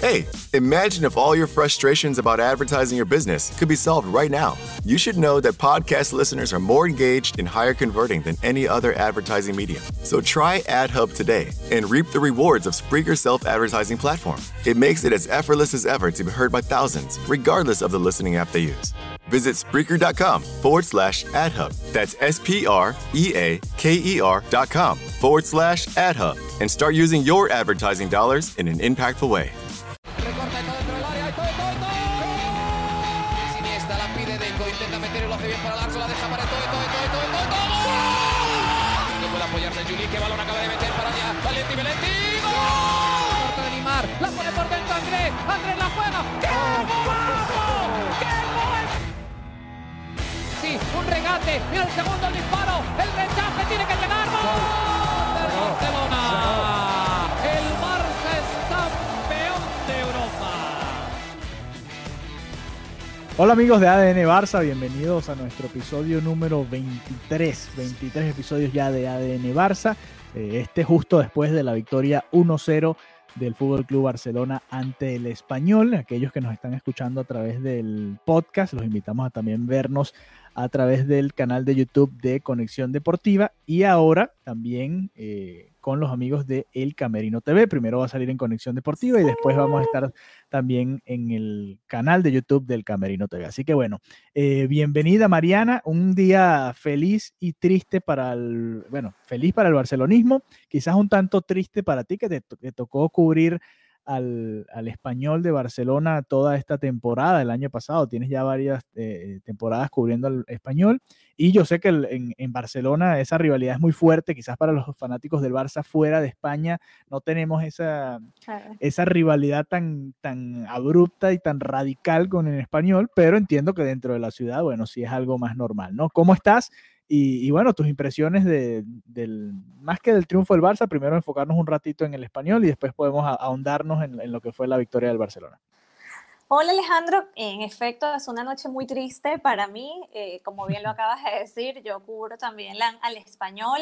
Hey, imagine if all your frustrations about advertising your business could be solved right now. You should know that podcast listeners are more engaged and higher converting than any other advertising medium. So try AdHub today and reap the rewards of Spreaker's self advertising platform. It makes it as effortless as ever to be heard by thousands, regardless of the listening app they use. Visit Spreaker.com forward slash AdHub. That's S P R E A K E R dot com forward slash AdHub and start using your advertising dollars in an impactful way. Hola amigos de ADN Barça, bienvenidos a nuestro episodio número 23, 23 episodios ya de ADN Barça, eh, este justo después de la victoria 1-0 del Fútbol Club Barcelona ante el Español. Aquellos que nos están escuchando a través del podcast, los invitamos a también vernos a través del canal de YouTube de Conexión Deportiva y ahora también eh, con los amigos de El Camerino TV. Primero va a salir en Conexión Deportiva y después vamos a estar también en el canal de YouTube del Camerino TV. Así que bueno, eh, bienvenida Mariana, un día feliz y triste para el, bueno, feliz para el barcelonismo, quizás un tanto triste para ti que te, te tocó cubrir al, al, español de Barcelona toda esta temporada, el año pasado. Tienes ya varias eh, temporadas cubriendo al español. Y yo sé que el, en, en, Barcelona esa rivalidad es muy fuerte. Quizás para los fanáticos del Barça fuera de España no tenemos esa, claro. esa rivalidad tan, tan abrupta y tan radical con el español, pero entiendo que dentro de la ciudad, bueno, sí es algo más normal, ¿no? ¿Cómo estás? Y, y, bueno, tus impresiones de, del, más que del triunfo del Barça, primero enfocarnos un ratito en el español y después podemos ahondarnos en, en lo que fue la victoria del Barcelona. Hola Alejandro, en efecto es una noche muy triste para mí, eh, como bien lo acabas de decir, yo cubro también la, al español.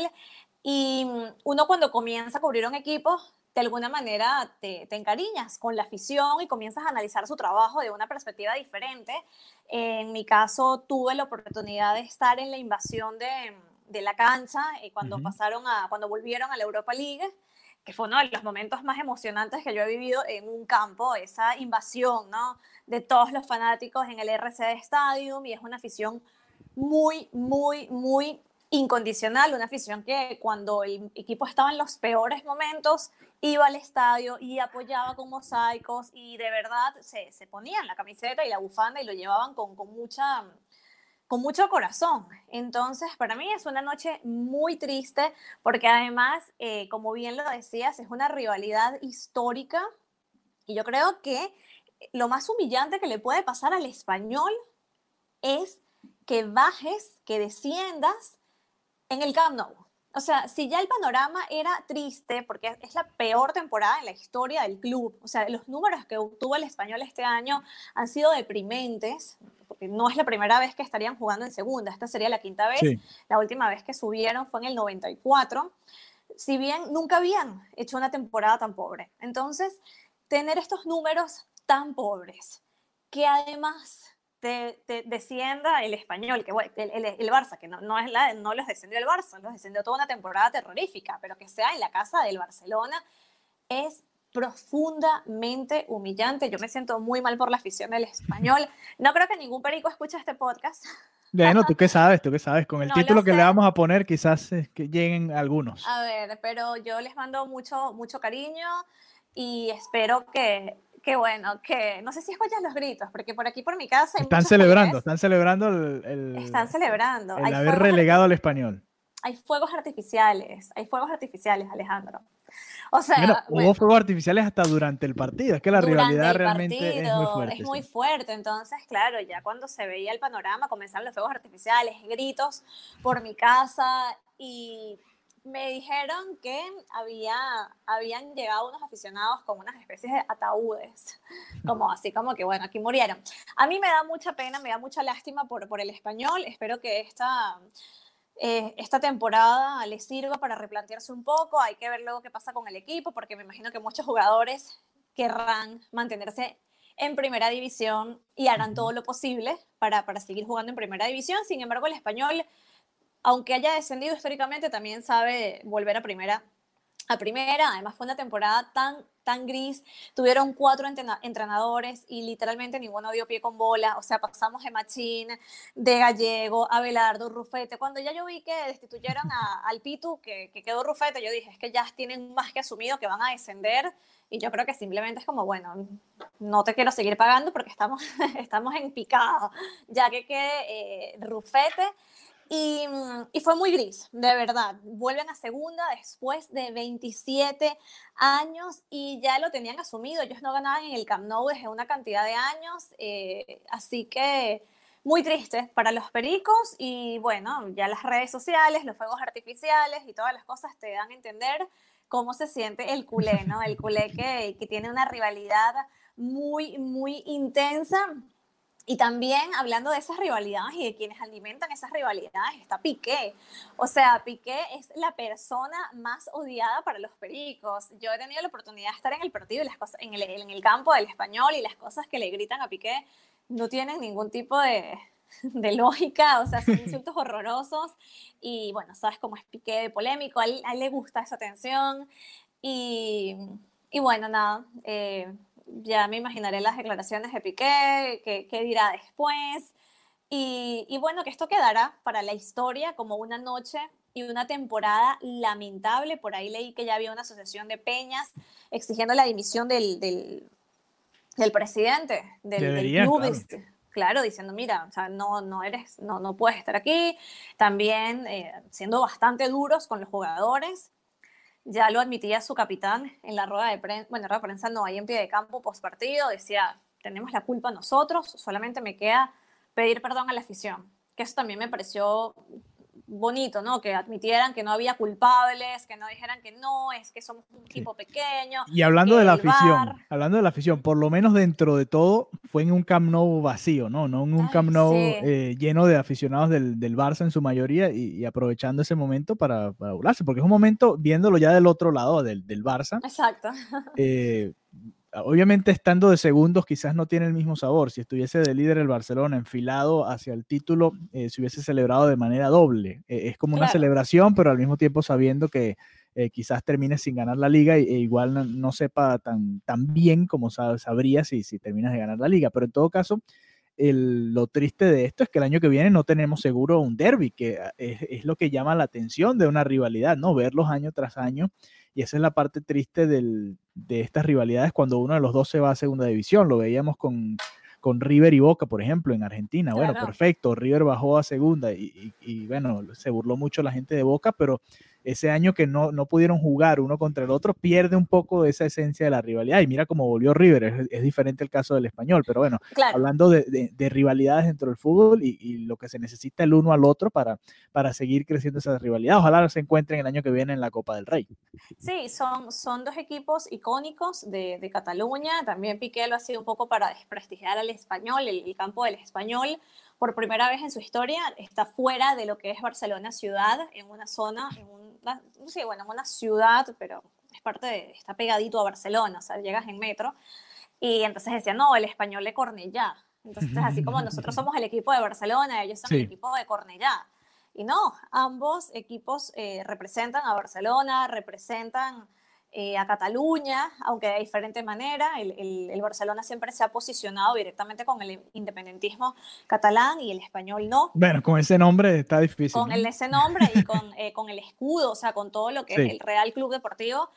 Y uno cuando comienza a cubrir un equipo, de alguna manera te, te, encariñas con la afición y comienzas a analizar su trabajo de una perspectiva diferente. En mi caso, tuve la oportunidad de estar en la invasión de, de la cancha eh, cuando uh -huh. pasaron a, cuando volvieron a la Europa League, que fue uno de los momentos más emocionantes que yo he vivido en un campo, esa invasión, ¿no? De todos los fanáticos en el RCD Stadium y es una afición muy, muy, muy incondicional, una afición que cuando el equipo estaba en los peores momentos iba al estadio y apoyaba con mosaicos y de verdad se, se ponían la camiseta y la bufanda y lo llevaban con, con, mucha, con mucho corazón. Entonces, para mí es una noche muy triste porque además, eh, como bien lo decías, es una rivalidad histórica y yo creo que lo más humillante que le puede pasar al español es que bajes, que desciendas en el Camp Nou. O sea, si ya el panorama era triste, porque es la peor temporada en la historia del club, o sea, los números que obtuvo el español este año han sido deprimentes, porque no es la primera vez que estarían jugando en segunda, esta sería la quinta vez, sí. la última vez que subieron fue en el 94, si bien nunca habían hecho una temporada tan pobre. Entonces, tener estos números tan pobres, que además te, te, descienda el español, que el, el, el, Barça, que no, no, es la, no los descendió el Barça, los descendió toda una temporada terrorífica, pero que sea en la casa del Barcelona es profundamente humillante. Yo me siento muy mal por la afición del español. No creo que ningún perico escuche este podcast. Bueno, tú qué sabes, tú qué sabes. Con el no título que le vamos a poner, quizás es que lleguen algunos. A ver, pero yo les mando mucho, mucho cariño y espero que Qué bueno, que no sé si escuchas los gritos, porque por aquí por mi casa. están celebrando, están celebrando el, el, Están celebrando. El hay haber relegado al español. Hay fuegos artificiales, hay fuegos artificiales, Alejandro. O sea, bueno, bueno, hubo fuegos artificiales hasta durante el partido, es que la rivalidad realmente partido, es muy fuerte. Es muy fuerte, entonces, claro, ya cuando se veía el panorama, comenzaron los fuegos artificiales, gritos por mi casa y me dijeron que había, habían llegado unos aficionados con unas especies de ataúdes, como así como que, bueno, aquí murieron. A mí me da mucha pena, me da mucha lástima por, por el español, espero que esta, eh, esta temporada les sirva para replantearse un poco, hay que ver luego qué pasa con el equipo, porque me imagino que muchos jugadores querrán mantenerse en primera división y harán todo lo posible para, para seguir jugando en primera división. Sin embargo, el español, aunque haya descendido históricamente, también sabe volver a primera a primera, además fue una temporada tan, tan gris, tuvieron cuatro entrenadores y literalmente ninguno dio pie con bola, o sea, pasamos de Machín, de Gallego, Abelardo, Rufete, cuando ya yo vi que destituyeron a, al Pitu, que, que, quedó Rufete, yo dije, es que ya tienen más que asumido que van a descender, y yo creo que simplemente es como, bueno, no te quiero seguir pagando porque estamos, estamos en picado, ya que quede eh, Rufete, Mm, y, fue muy gris, de verdad. Vuelven a segunda después de 27 años y ya lo tenían asumido. Ellos no ganaban en el Camp Nou desde una cantidad de años. Eh, así que muy triste para los pericos y bueno, ya las redes sociales, los fuegos artificiales y todas las cosas te dan a entender cómo se siente el culé, ¿no? El culé que, que tiene una rivalidad muy, muy intensa y también hablando de esas rivalidades y de quienes alimentan esas rivalidades, está Piqué. O sea, Piqué es la persona más odiada para los pericos. Yo he tenido la oportunidad de estar en el partido y las cosas, en, el, en el campo del español y las cosas que le gritan a Piqué no tienen ningún tipo de, de lógica, o sea, son insultos horrorosos. Y bueno, sabes cómo es Piqué de polémico, a él, le gusta esa tensión. Y, y bueno, nada. Eh, ya me imaginaré las declaraciones de Piqué, qué, dirá después. Y, bueno, que esto quedará para la historia como una noche y una temporada lamentable. Por ahí leí que ya había una asociación de peñas exigiendo la dimisión del, del, presidente del, club. Claro. diciendo, mira, o sea, no, no, eres, no, no puedes estar aquí. También eh, siendo bastante duros con los jugadores ya lo admitía su capitán en la rueda de prensa, bueno, rueda de prensa no, ahí en pie de campo post partido, decía, tenemos la culpa nosotros, solamente me queda pedir perdón a la afición, que eso también me pareció bonito, ¿no? Que admitieran que no había culpables, que no dijeran que no, es que somos un equipo pequeño. Y hablando de la afición, hablando de la afición, por lo menos dentro de todo, fue en un Camp Nou vacío, ¿no? No en un Camp Nou eh, lleno de aficionados del, del, Barça en su mayoría y, aprovechando ese momento para, para, burlarse, porque es un momento viéndolo ya del otro lado del, del Barça. Exacto. Eh, obviamente estando de segundos quizás no tiene el mismo sabor. Si estuviese de líder el Barcelona enfilado hacia el título, eh, se hubiese celebrado de manera doble. Eh, es como una celebración, pero al mismo tiempo sabiendo que eh, quizás termines sin ganar la liga e, igual no, sepa tan, tan bien como sabría si, si terminas de ganar la liga. Pero en todo caso, lo triste de esto es que el año que viene no tenemos seguro un derby, que es, es, lo que llama la atención de una rivalidad, ¿no? Verlos año tras año y esa es la parte triste de estas rivalidades cuando uno de los dos se va a segunda división. Lo veíamos con, con River y Boca, por ejemplo, en Argentina. Bueno, perfecto, River bajó a segunda y, y, bueno, se burló mucho la gente de Boca, pero ese año que no, no pudieron jugar uno contra el otro, pierde un poco esa esencia de la rivalidad. Y mira cómo volvió River, es, diferente el caso del español, pero bueno, hablando de, de, rivalidades dentro del fútbol y, y, lo que se necesita el uno al otro para, para seguir creciendo esa rivalidad. Ojalá se encuentren el año que viene en la Copa del Rey. Sí, son, son dos equipos icónicos de, de Cataluña. También Piqué lo ha sido un poco para desprestigiar al español, el, el campo del español por primera vez en su historia está fuera de lo que es Barcelona ciudad, en una zona, en una, no sé, bueno, en una ciudad, pero es parte de, está pegadito a Barcelona, o sea, llegas en metro, y entonces decía, no, el español de Cornellá. Entonces, así como nosotros somos el equipo de Barcelona, ellos son el equipo de Cornellá. Y no, ambos equipos eh, representan a Barcelona, representan eh, a Cataluña, aunque de diferente manera. El, el, Barcelona siempre se ha posicionado directamente con el independentismo catalán y el español no. Bueno, con ese nombre está difícil. Con el, ese nombre y con, eh, con, el escudo, o sea, con todo lo que es el Real Club Deportivo.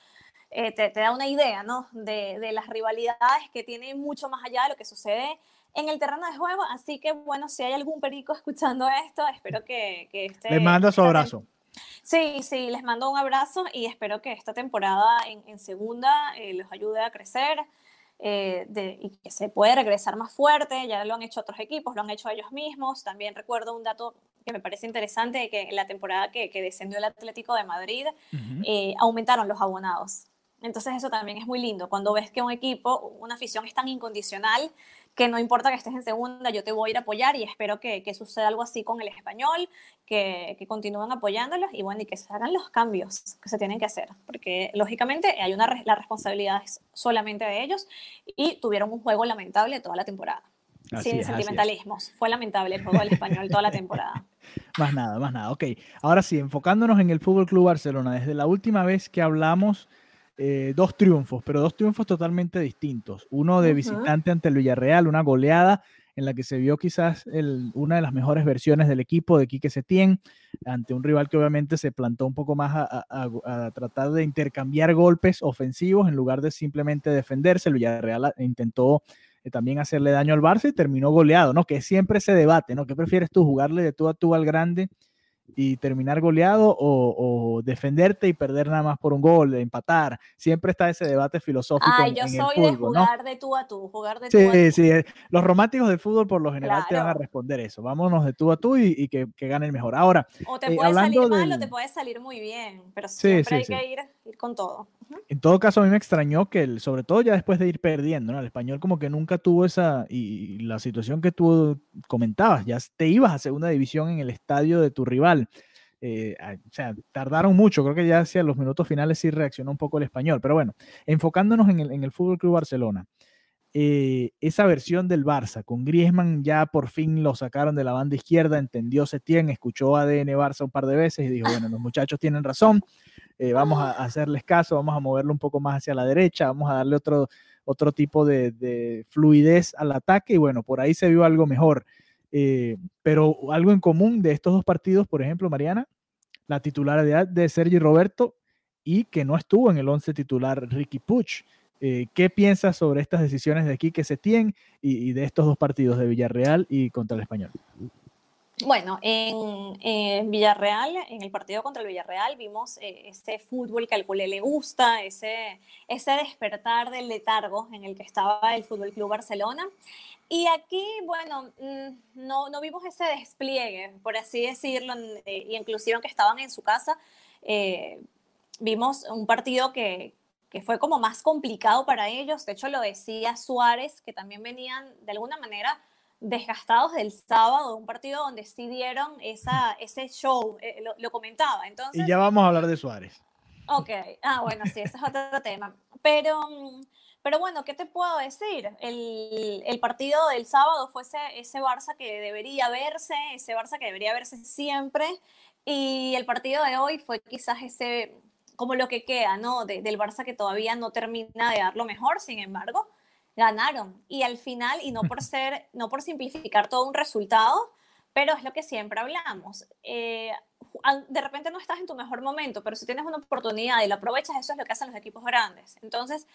Eh, te, te, da una idea, ¿no? De, de, las rivalidades que tiene mucho más allá de lo que sucede en el terreno de juego. Así que, bueno, si hay algún perico escuchando esto, espero que, que este... Le manda su abrazo. Sí, sí, les mando un abrazo y espero que esta temporada en, segunda eh, los ayude a crecer eh, y que se puede regresar más fuerte. Ya lo han hecho otros equipos, lo han hecho ellos mismos. También recuerdo un dato que me parece interesante, que en la temporada que, descendió el Atlético de Madrid, eh, aumentaron los abonados. Entonces eso también es muy lindo, cuando ves que un equipo, una afición es tan incondicional que no importa que estés en segunda, yo te voy a ir a apoyar y espero que, que suceda algo así con el español, que, que, continúen apoyándolos y bueno, y que se hagan los cambios que se tienen que hacer, porque lógicamente hay una, la responsabilidad es solamente de ellos y tuvieron un juego lamentable toda la temporada. Así Sin sentimentalismos. Fue lamentable el juego del español toda la temporada. más nada, más nada. Ok, ahora sí, enfocándonos en el Fútbol Club Barcelona, desde la última vez que hablamos eh, dos triunfos, pero dos triunfos totalmente distintos. Uno de visitante ante el Villarreal, una goleada en la que se vio quizás una de las mejores versiones del equipo de Quique Setién, ante un rival que obviamente se plantó un poco más a, tratar de intercambiar golpes ofensivos en lugar de simplemente defenderse. El Villarreal intentó eh, también hacerle daño al Barça y terminó goleado, ¿no? Que siempre se debate, ¿no? ¿Qué prefieres tú, jugarle de tú a tú al grande y terminar goleado o, defenderte y perder nada más por un gol, empatar. Siempre está ese debate filosófico. Ay, yo soy de jugar de tú a tú, jugar de sí, tú a tú. Sí, eh, los románticos del fútbol por lo general te van a responder eso. Vámonos de tú a tú y, que, que, gane el mejor. Ahora, o te eh, puede salir mal o te puede salir muy bien, pero siempre hay que ir, ir, con todo. En todo caso, a mí me extrañó que, el, sobre todo ya después de ir perdiendo, ¿no? el español como que nunca tuvo esa, y, la situación que tú comentabas, ya te ibas a segunda división en el estadio de tu rival. Eh, o sea, tardaron mucho, creo que ya hacia los minutos finales sí reaccionó un poco el español, pero bueno, enfocándonos en el, Fútbol Club Barcelona, eh, esa versión del Barça, con Griezmann ya por fin lo sacaron de la banda izquierda, entendió Setién, escuchó ADN Barça un par de veces y dijo, bueno, los muchachos tienen razón, eh, vamos a, hacerles caso, vamos a moverlo un poco más hacia la derecha, vamos a darle otro, otro tipo de, fluidez al ataque y bueno, por ahí se vio algo mejor. Eh, pero algo en común de estos dos partidos, por ejemplo, Mariana, la titularidad de Sergi Roberto y que no estuvo en el 11 titular Ricky Puch. Eh, ¿Qué piensas sobre estas decisiones de aquí que se tienen y, de estos dos partidos de Villarreal y contra el Español? Bueno, en, Villarreal, en el partido contra el Villarreal, vimos eh, ese fútbol que al culé le gusta, ese, ese despertar del letargo en el que estaba el Fútbol Club Barcelona. Y aquí, bueno, mm, no, no vimos ese despliegue, por así decirlo, eh, y inclusive aunque estaban en su casa, eh, vimos un partido que, que fue como más complicado para ellos. De hecho, lo decía Suárez, que también venían de alguna manera desgastados del sábado, un partido donde sí dieron esa, ese show, eh, lo, comentaba. Entonces, y ya vamos a hablar de Suárez. Ok, ah, bueno, sí, ese es otro tema. Pero, pero bueno, ¿qué te puedo decir? El, el partido del sábado fue ese, ese, Barça que debería verse, ese Barça que debería verse siempre, y el partido de hoy fue quizás ese, como lo que queda, ¿no? del Barça que todavía no termina de dar lo mejor, sin embargo, ganaron. Y al final, y no por ser, no por simplificar todo un resultado, pero es lo que siempre hablamos. Eh, de repente no estás en tu mejor momento, pero si tienes una oportunidad y la aprovechas, eso es lo que hacen los equipos grandes. Entonces,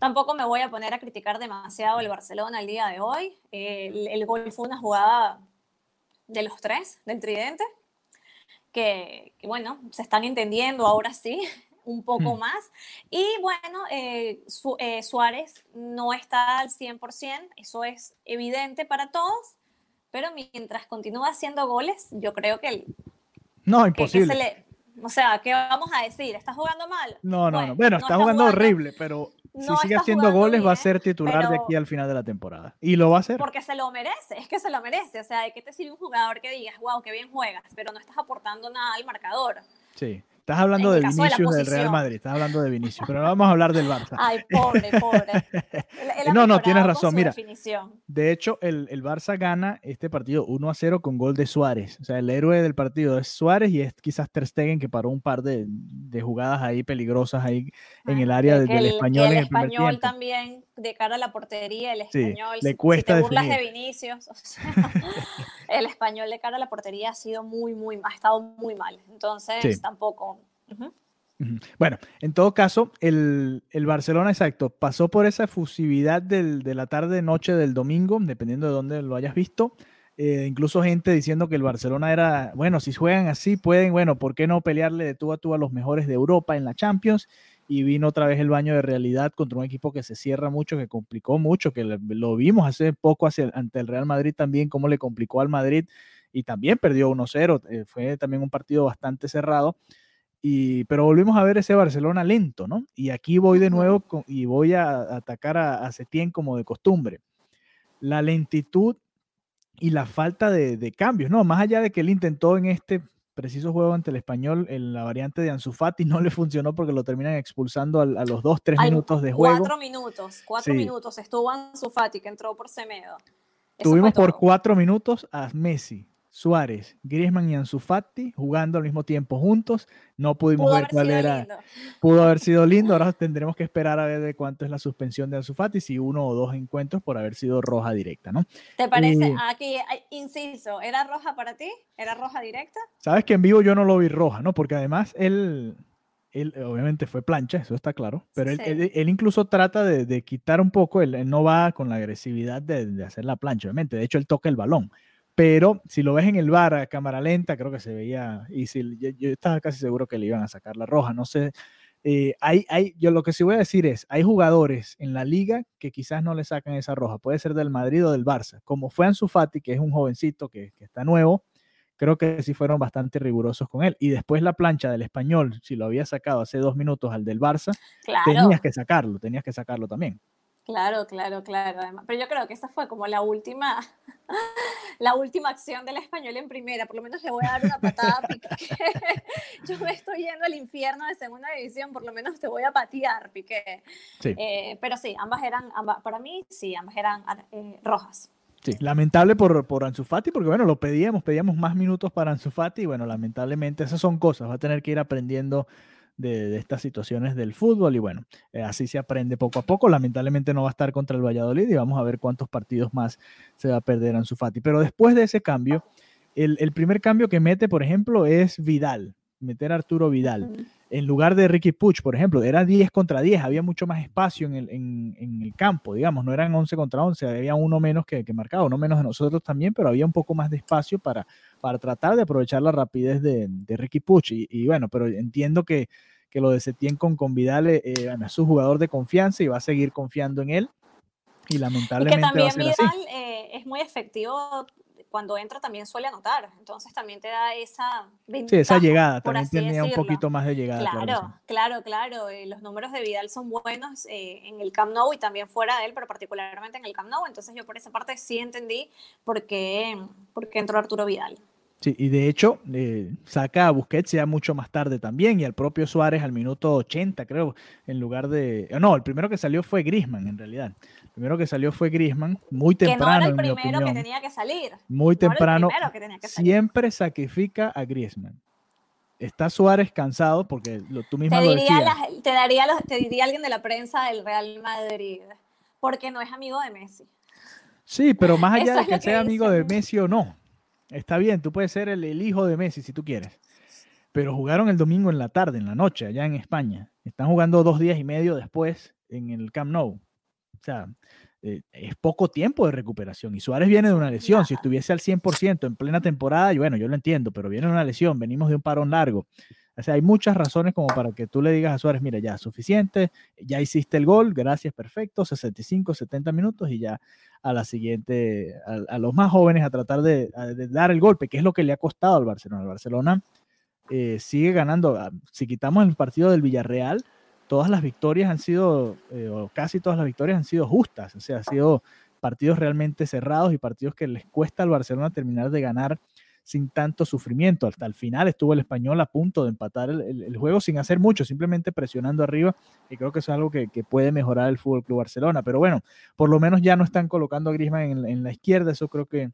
tampoco me voy a poner a criticar demasiado el Barcelona el día de hoy. el, el, gol fue una jugada de los tres, del tridente, que, que, bueno, se están entendiendo ahora sí un poco mm. más. Y bueno, eh, eh, Suárez no está al 100%, eso es evidente para todos, pero mientras continúa haciendo goles, yo creo que... El, no, imposible. o sea, ¿qué vamos a decir? ¿Está jugando mal? No, no, no. Bueno, está, jugando, horrible, pero si sigue haciendo goles va a ser titular de aquí al final de la temporada. Y lo va a hacer. Porque se lo merece, es que se lo merece. O sea, ¿de qué te sirve un jugador que digas, wow, qué bien juegas, pero no estás aportando nada al marcador? Sí. Estás hablando de Vinicius del Real Madrid, estás hablando de Vinicius, pero vamos a hablar del Barça. Ay, pobre, pobre. no, no, tienes razón. Mira, de hecho, el, el, Barça gana este partido 1 a 0 con gol de Suárez. O sea, el héroe del partido es Suárez y es quizás Ter Stegen que paró un par de, de jugadas ahí peligrosas ahí en el área del español. el, en el español también de cara a la portería, el español. le cuesta si te burlas de Vinicius, el español de cara a la portería ha sido muy, muy, ha estado muy mal. Entonces, tampoco. Bueno, en todo caso, el, Barcelona, exacto, pasó por esa efusividad de la tarde-noche del domingo, dependiendo de dónde lo hayas visto. Eh, incluso gente diciendo que el Barcelona era, bueno, si juegan así, pueden, bueno, ¿por qué no pelearle de tú a tú a los mejores de Europa en la Champions? Y vino otra vez el baño de realidad contra un equipo que se cierra mucho, que complicó mucho, que lo vimos hace poco hacia, ante el Real Madrid también, cómo le complicó al Madrid y también perdió 1-0. Eh, fue también un partido bastante cerrado. Y, pero volvimos a ver ese Barcelona lento, ¿no? Y aquí voy de nuevo y voy a, atacar a, a Setién como de costumbre. La lentitud y la falta de, de, cambios, ¿no? Más allá de que él intentó en este preciso juego ante el español, en la variante de Ansu Fati no le funcionó porque lo terminan expulsando a, a los dos, tres minutos de juego. Cuatro minutos, cuatro sí. minutos estuvo Ansu Fati que entró por Semedo. Tuvimos por cuatro minutos a Messi, Suárez, Griezmann y Ansu Fati jugando al mismo tiempo juntos. No pudimos Pudo ver cuál era. Lindo. Pudo haber sido lindo. Ahora tendremos que esperar a ver de cuánto es la suspensión de Ansu Fati, si uno o dos encuentros por haber sido roja directa, ¿no? ¿Te parece? Aquí, inciso, ¿era roja para ti? ¿Era roja directa? Sabes que en vivo yo no lo vi roja, ¿no? Porque además él, él obviamente fue plancha, eso está claro, pero sí. él, él, él, incluso trata de, de, quitar un poco, él, no va con la agresividad de, de hacer la plancha, obviamente. De hecho, él toca el balón pero si lo ves en el bar a cámara lenta, creo que se veía, y si, yo, yo, estaba casi seguro que le iban a sacar la roja, no sé. Eh, hay, hay, yo lo que sí voy a decir es, hay jugadores en la liga que quizás no le sacan esa roja, puede ser del Madrid o del Barça, como fue Ansu Fati, que es un jovencito que, que está nuevo, creo que sí fueron bastante rigurosos con él. Y después la plancha del español, si lo había sacado hace dos minutos al del Barça, claro. tenías que sacarlo, tenías que sacarlo también. Claro, claro, claro. Además, pero yo creo que esa fue como la última, la última acción del español en primera. Por lo menos le voy a dar una patada Piqué. yo me estoy yendo al infierno de segunda división, por lo menos te voy a patear, Piqué. Sí. Eh, pero sí, ambas eran, ambas, para mí, sí, ambas eran eh, rojas. Sí, lamentable por, por Ansu Fati, porque bueno, lo pedíamos, pedíamos más minutos para Ansu Fati, y bueno, lamentablemente esas son cosas, va a tener que ir aprendiendo de, estas situaciones del fútbol y bueno, eh, así se aprende poco a poco. Lamentablemente no va a estar contra el Valladolid y vamos a ver cuántos partidos más se va a perder Ansu Fati. Pero después de ese cambio, el, el primer cambio que mete, por ejemplo, es Vidal, meter a Arturo Vidal. En lugar de Ricky Puch, por ejemplo, era 10 contra 10, había mucho más espacio en el, en, en el campo, digamos, no eran 11 contra 11, había uno menos que, que marcado, no menos de nosotros también, pero había un poco más de espacio para, para tratar de aprovechar la rapidez de, de Ricky Puch. Y, y, bueno, pero entiendo que, que lo de Setién con, con Vidal eh, es su jugador de confianza y va a seguir confiando en él. Y lamentablemente. Y que también va a ser Vidal eh, es muy efectivo cuando entra también suele anotar, entonces también te da esa ventaja, Sí, esa llegada, también tenía decirlo. un poquito más de llegada. Claro, claro, claro, claro. Eh, los números de Vidal son buenos eh, en el Camp Nou y también fuera de él, pero particularmente en el Camp Nou, entonces yo por esa parte sí entendí por qué, por qué entró Arturo Vidal. Sí, y de hecho eh, saca a Busquets ya mucho más tarde también y al propio Suárez al minuto 80 creo, en lugar de... No, el primero que salió fue Grisman en realidad. Primero que salió fue Grisman, muy temprano. Que no era el primero que tenía que salir. Muy no temprano. Que que salir. Siempre sacrifica a Griezmann. Está Suárez cansado porque lo, tú misma te lo diría decías. Te, daría los, te diría alguien de la prensa del Real Madrid, porque no es amigo de Messi. Sí, pero más allá de que, que sea amigo de Messi o no, Está bien, tú puedes ser el, el, hijo de Messi si tú quieres. Pero jugaron el domingo en la tarde, en la noche, allá en España. Están jugando dos días y medio después en el Camp Nou. O sea, eh, es poco tiempo de recuperación. Y Suárez viene de una lesión. Si estuviese al 100% en plena temporada, y bueno, yo lo entiendo, pero viene de una lesión. Venimos de un parón largo. O sea, hay muchas razones como para que tú le digas a Suárez, mira, ya suficiente, ya hiciste el gol, gracias, perfecto, 65, 70 minutos y ya a la siguiente, a, a los más jóvenes a tratar de, a, de, dar el golpe, que es lo que le ha costado al Barcelona. El Barcelona eh, sigue ganando, ah, si quitamos el partido del Villarreal, todas las victorias han sido, eh, o casi todas las victorias han sido justas, o sea, han sido partidos realmente cerrados y partidos que les cuesta al Barcelona terminar de ganar sin tanto sufrimiento. Hasta el final estuvo el español a punto de empatar el, juego sin hacer mucho, simplemente presionando arriba. Y creo que eso es algo que, que puede mejorar el Fútbol Club Barcelona. Pero bueno, por lo menos ya no están colocando a Griezmann en, en la izquierda. Eso creo que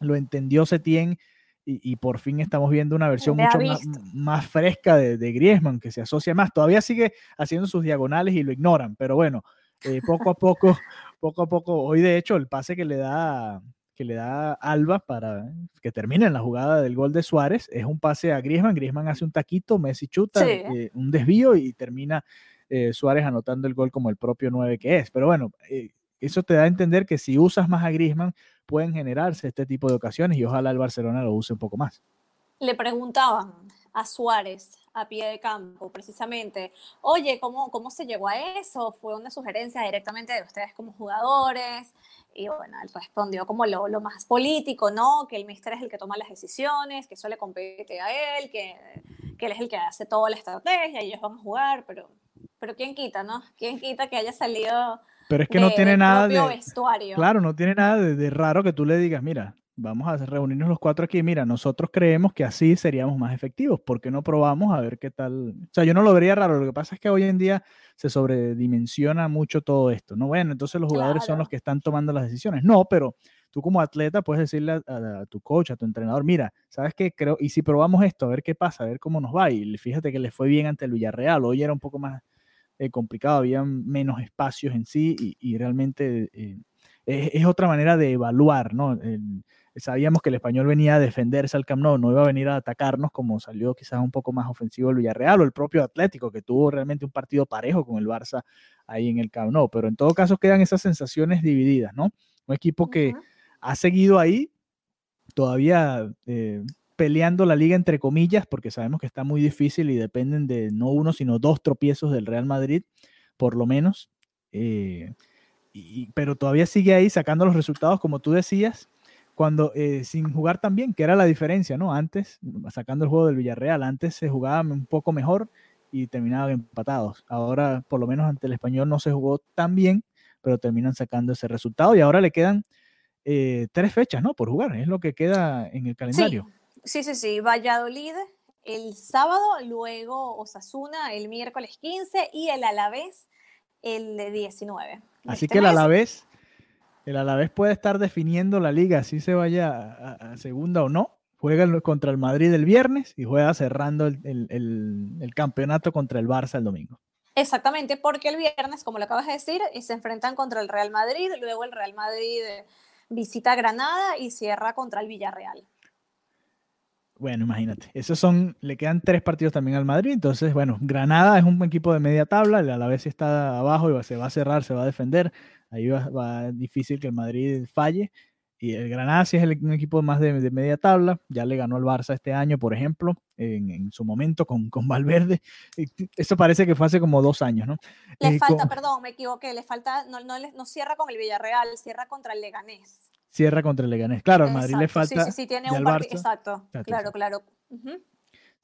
lo entendió Setién. Y, y, por fin estamos viendo una versión mucho más, más, fresca de, de, Griezmann, que se asocia más. Todavía sigue haciendo sus diagonales y lo ignoran, pero bueno, eh, poco a poco, poco a poco, hoy de hecho el pase que le da que le da Alba para que termine en la jugada del gol de Suárez. Es un pase a Griezmann, Griezmann hace un taquito, Messi chuta, sí. eh, un desvío y termina eh, Suárez anotando el gol como el propio 9 que es. Pero bueno, eh, eso te da a entender que si usas más a Griezmann pueden generarse este tipo de ocasiones y ojalá el Barcelona lo use un poco más. Le preguntaban a Suárez a pie de campo, precisamente, oye, ¿cómo, cómo se llegó a eso? ¿Fue una sugerencia directamente de ustedes como jugadores? Y bueno, él respondió como lo, lo, más político, ¿no? Que el mister es el que toma las decisiones, que eso compete a él, que, que él es el que hace toda la estrategia y ellos van a jugar, pero, pero ¿quién quita, no? ¿Quién quita que haya salido pero es que no tiene nada de vestuario? Claro, no tiene nada de, raro que tú le digas, mira, vamos a reunirnos los cuatro aquí, mira, nosotros creemos que así seríamos más efectivos, ¿por qué no probamos a ver qué tal? O sea, yo no lo vería raro, lo que pasa es que hoy en día se sobredimensiona mucho todo esto, ¿no? Bueno, entonces los jugadores son los que están tomando las decisiones. No, pero tú como atleta puedes decirle a, tu coach, a tu entrenador, mira, ¿sabes qué? Creo, y si probamos esto, a ver qué pasa, a ver cómo nos va. Y fíjate que le fue bien ante el Villarreal, hoy era un poco más eh, complicado, había menos espacios en sí y, realmente eh, es, otra manera de evaluar, ¿no? sabíamos que el español venía a defenderse al Camp Nou, no iba a venir a atacarnos como salió quizás un poco más ofensivo el Villarreal o el propio Atlético, que tuvo realmente un partido parejo con el Barça ahí en el Camp Nou. Pero en todo caso quedan esas sensaciones divididas, ¿no? Un equipo que ha seguido ahí, todavía eh, peleando la liga entre comillas, porque sabemos que está muy difícil y dependen de no uno, sino dos tropiezos del Real Madrid, por lo menos. Eh, pero todavía sigue ahí sacando los resultados, como tú decías, cuando eh, sin jugar tan bien, que era la diferencia, ¿no? Antes, sacando el juego del Villarreal, antes se jugaba un poco mejor y terminaban empatados. Ahora, por lo menos ante el español, no se jugó tan bien, pero terminan sacando ese resultado y ahora le quedan eh, tres fechas, ¿no? Por jugar, es lo que queda en el calendario. Sí, sí, sí, Valladolid el sábado, luego Osasuna el miércoles 15 y el Alavés el 19. Así este que el Alavés el Alavés puede estar definiendo la liga, si se vaya a, segunda o no. Juega contra el Madrid el viernes y juega cerrando el, campeonato contra el Barça el domingo. Exactamente, porque el viernes, como lo acabas de decir, se enfrentan contra el Real Madrid, luego el Real Madrid visita Granada y cierra contra el Villarreal. Bueno, imagínate, esos son, le quedan tres partidos también al Madrid, entonces, bueno, Granada es un equipo de media tabla, el Alavés está abajo y se va a cerrar, se va a defender, ahí va, va difícil que el Madrid falle. Y el Granada sí es un equipo más de, media tabla, ya le ganó al Barça este año, por ejemplo, en, su momento con, con, Valverde. Eso parece que fue hace como dos años, ¿no? Le eh, falta, perdón, me equivoqué, le falta, no, no, no, cierra con el Villarreal, cierra contra el Leganés. Cierra contra el Leganés. Claro, al Madrid le falta. Sí, sí, sí, tiene un partido. Exacto, claro, claro.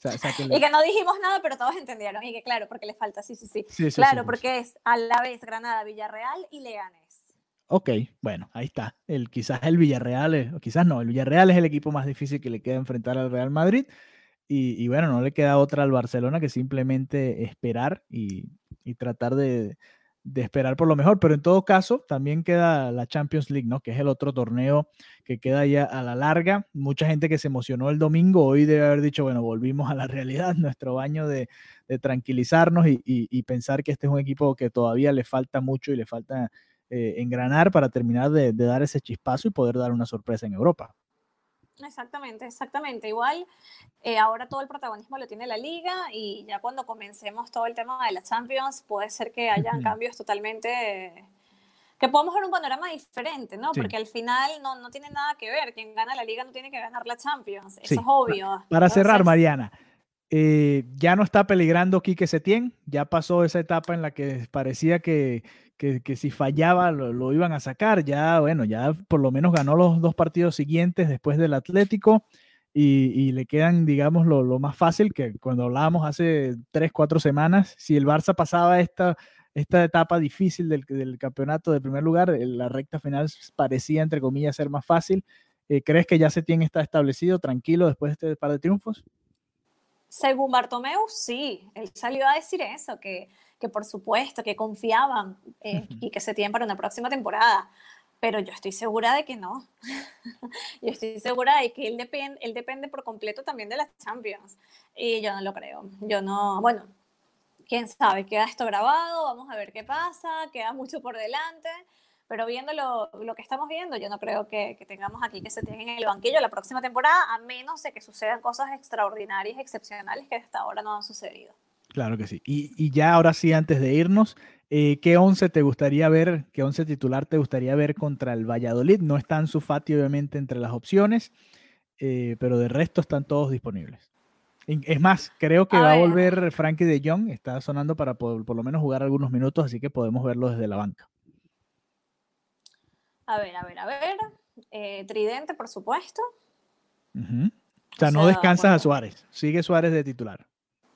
Y que no dijimos nada, pero todos entendieron. Y que claro, porque le falta, sí, sí, sí. claro, porque es a la vez Granada, Villarreal y Leganés. Ok, bueno, ahí está. El, quizás el Villarreal, o quizás no, el Villarreal es el equipo más difícil que le queda enfrentar al Real Madrid. Y, bueno, no le queda otra al Barcelona que simplemente esperar y, tratar de, esperar por lo mejor. Pero en todo caso, también queda la Champions League, ¿no? Que es el otro torneo que queda ya a la larga. Mucha gente que se emocionó el domingo, hoy debe haber dicho, bueno, volvimos a la realidad, nuestro baño de, tranquilizarnos y, pensar que este es un equipo que todavía le falta mucho y le falta eh, engranar para terminar de, dar ese chispazo y poder dar una sorpresa en Europa. Exactamente, exactamente. Igual eh, ahora todo el protagonismo lo tiene la liga y ya cuando comencemos todo el tema de la Champions puede ser que hayan cambios totalmente que podamos ver un panorama diferente, ¿no? Porque al final no, no, tiene nada que ver. Quien gana la liga no tiene que ganar la Champions. Eso es obvio. Para cerrar, Mariana, eh, ya no está peligrando Quique Setién. Ya pasó esa etapa en la que parecía que que, si fallaba lo, iban a sacar. Ya, bueno, ya por lo menos ganó los dos partidos siguientes después del Atlético y, le quedan, digamos, lo, más fácil que cuando hablábamos hace tres, cuatro semanas, si el Barça pasaba esta, esta etapa difícil del, campeonato de primer lugar, la recta final parecía, entre comillas, ser más fácil. Eh, ¿Crees que ya se tiene está establecido, tranquilo, después de este par de triunfos? Según Bartomeu, sí. Él salió a decir eso, que que por supuesto, que confiaban eh, y que se tienen para una próxima temporada. Pero yo estoy segura de que no. yo estoy segura de que él, depende él depende por completo también de las Champions. Y yo no lo creo. Yo no, bueno, quién sabe, queda esto grabado, vamos a ver qué pasa, queda mucho por delante. Pero viendo lo, lo que estamos viendo, yo no creo que, que, tengamos aquí que se tienen en el banquillo la próxima temporada, a menos de que sucedan cosas extraordinarias, excepcionales que hasta ahora no han sucedido. Claro que sí. Y, ya ahora sí, antes de irnos, eh, ¿qué once te gustaría ver, qué once titular te gustaría ver contra el Valladolid? No está su Fati, obviamente, entre las opciones, eh, pero de resto están todos disponibles. Es más, creo que va a volver Frankie de Jong, está sonando para por, lo menos jugar algunos minutos, así que podemos verlo desde la banca. A ver, a ver, a ver. Eh, tridente, por supuesto. O sea, no descansas a Suárez, sigue Suárez de titular.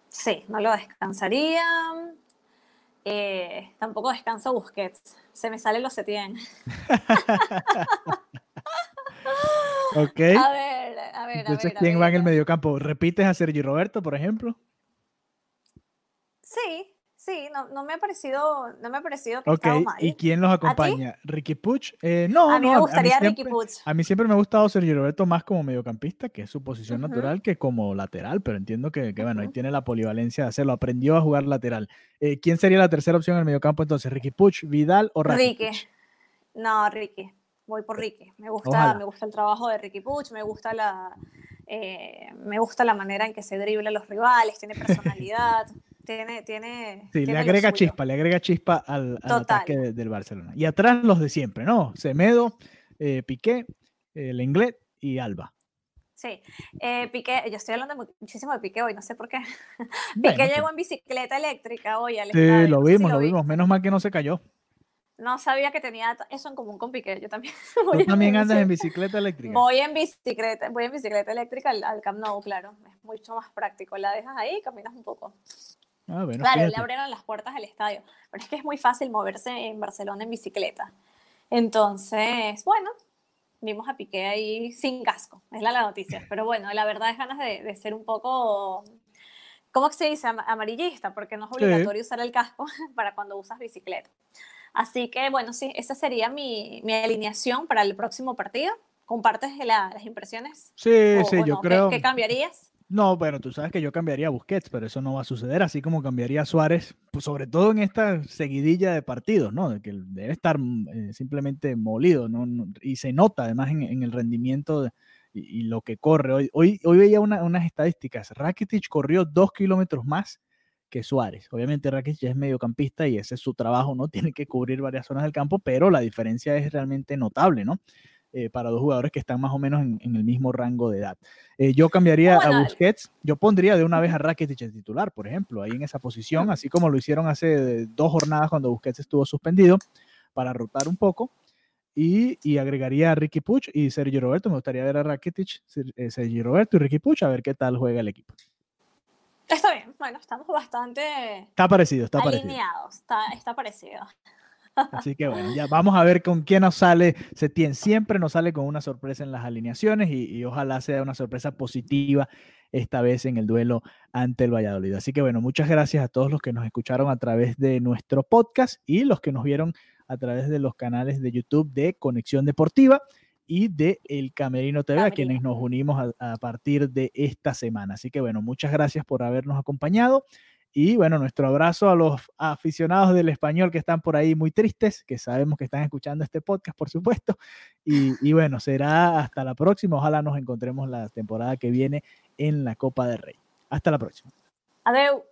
Sí, no lo descansaría. Eh, tampoco descansa Busquets. Se me sale los Setien. ok. A ver, a ver. Entonces, a ver, a ¿quién va en el mediocampo? ¿Repites a Sergi Roberto, por ejemplo? Sí, sí, no, no me ha parecido, no me ha parecido que Ok, estaba mal. ¿y quién los acompaña? ¿Ricky Puch? Eh, no, a mí no, me gustaría Ricky siempre, Puig. a mí siempre me ha gustado Sergio Roberto más como mediocampista, que es su posición natural, que como lateral, pero entiendo que, que, bueno, ahí tiene la polivalencia de hacerlo, aprendió a jugar lateral. Eh, ¿Quién sería la tercera opción en el mediocampo entonces? ¿Ricky Puch, Vidal o Ricky. Rakitic? No, Ricky. Voy por Ricky. Me gusta, Ojalá. me gusta el trabajo de Ricky Puch, me gusta la, eh, me gusta la manera en que se dribla a los rivales, tiene personalidad, tiene, tiene. Sí, le tiene lo agrega chispa, le agrega chispa al, al ataque de- del Barcelona. Y atrás los de siempre, ¿no? Semedo, eh, Piqué, el Lenglet y Alba. Sí, eh, Piqué, yo estoy hablando mu- muchísimo de Piqué hoy, no sé por qué. Bueno, Piqué sí. llegó en bicicleta eléctrica hoy al Sí, estadio. lo vimos, lo vi. vimos. Menos mal que no se cayó. No sabía que tenía eso en común con Piqué. Yo también. Tú también andas en bicicleta eléctrica. Voy en bicicleta, voy en bicicleta eléctrica al, al Camp Nou, claro. Es mucho más práctico. La dejas ahí y caminas un poco. Ah, bueno, Claro, le fíjate. abrieron las puertas del estadio. Pero es que es muy fácil moverse en Barcelona en bicicleta. Entonces, bueno, vimos a Piqué ahí sin casco. Es la, la noticia. Pero bueno, la verdad es ganas de, de ser un poco. ¿Cómo se dice? Am- Amarillista, porque no es Sí. obligatorio usar el casco para cuando usas bicicleta. Así que, bueno, sí, esa sería mi, mi alineación para el próximo partido. ¿Compartes la- las impresiones? Sí, O- sí, o yo no? ¿Qué- creo. ¿Qué, cambiarías? No, bueno, tú sabes que yo cambiaría a Busquets, pero eso no va a suceder, así como cambiaría a Suárez, pues sobre todo en esta seguidilla de partidos, ¿no? De que debe estar mm, eh, simplemente molido, ¿no? Y se nota además en, en el rendimiento y, lo que corre. Hoy, hoy, hoy veía una- unas estadísticas. Rakitic corrió dos kilómetros más que Suárez. Obviamente Rakitic es mediocampista y ese es su trabajo, ¿no? Tiene que cubrir varias zonas del campo, pero la diferencia es realmente notable, ¿no? Eh, para dos jugadores que están más o menos en, en el mismo rango de edad. Eh, yo cambiaría Bueno, a Busquets, yo pondría de una vez a Rakitic de titular, por ejemplo, ahí en esa posición, así como lo hicieron hace dos jornadas cuando Busquets estuvo suspendido, para rotar un poco. Y, y agregaría a Ricky Puch y Sergio Roberto. Me gustaría ver a Rakitic, Ser- eh, Sergio Roberto y Ricky Puch a ver qué tal juega el equipo. Está bien, bueno, estamos bastante Está parecido, está parecido. alineados, está, está parecido. Así que bueno, ya vamos a ver con quién nos sale Setién. Siempre nos sale con una sorpresa en las alineaciones y, y ojalá sea una sorpresa positiva esta vez en el duelo ante el Valladolid. Así que bueno, muchas gracias a todos los que nos escucharon a través de nuestro podcast y los que nos vieron a través de los canales de YouTube de Conexión Deportiva y de El Camerino TV, a Camerino. quienes nos unimos a, a partir de esta semana. Así que bueno, muchas gracias por habernos acompañado. Y bueno, nuestro abrazo a los aficionados del español que están por ahí muy tristes, que sabemos que están escuchando este podcast, por supuesto. Y, y bueno, será hasta la próxima. Ojalá nos encontremos la temporada que viene en la Copa del Rey. Hasta la próxima. Adeu.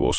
Zeus,